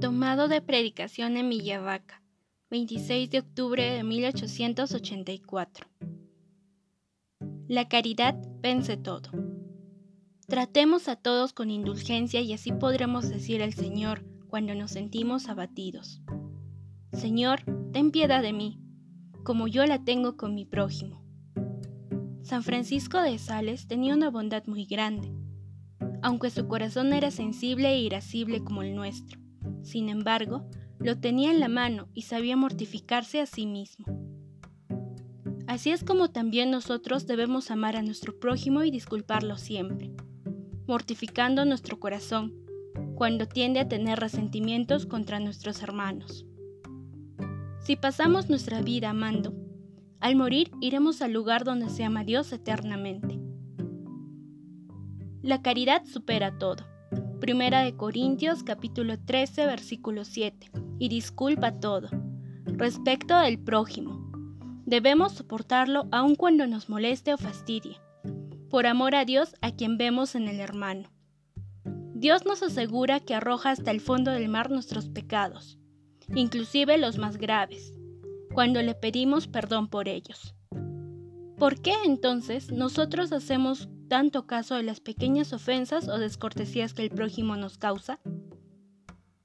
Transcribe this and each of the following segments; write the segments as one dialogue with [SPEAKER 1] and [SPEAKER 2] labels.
[SPEAKER 1] Tomado de predicación en Villavaca, 26 de octubre de 1884. La caridad vence todo. Tratemos a todos con indulgencia y así podremos decir al Señor cuando nos sentimos abatidos. Señor, ten piedad de mí, como yo la tengo con mi prójimo. San Francisco de Sales tenía una bondad muy grande, aunque su corazón era sensible e irascible como el nuestro. Sin embargo, lo tenía en la mano y sabía mortificarse a sí mismo. Así es como también nosotros debemos amar a nuestro prójimo y disculparlo siempre, mortificando nuestro corazón cuando tiende a tener resentimientos contra nuestros hermanos. Si pasamos nuestra vida amando, al morir iremos al lugar donde se ama Dios eternamente. La caridad supera todo. Primera de Corintios capítulo 13 versículo 7. Y disculpa todo. Respecto del prójimo. Debemos soportarlo aun cuando nos moleste o fastidie. Por amor a Dios a quien vemos en el hermano. Dios nos asegura que arroja hasta el fondo del mar nuestros pecados, inclusive los más graves cuando le pedimos perdón por ellos. ¿Por qué entonces nosotros hacemos tanto caso de las pequeñas ofensas o descortesías que el prójimo nos causa?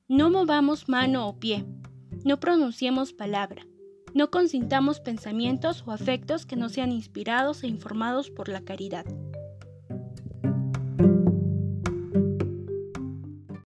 [SPEAKER 1] No movamos mano o pie, no pronunciemos palabra, no consintamos pensamientos o afectos que no sean inspirados e informados por la caridad.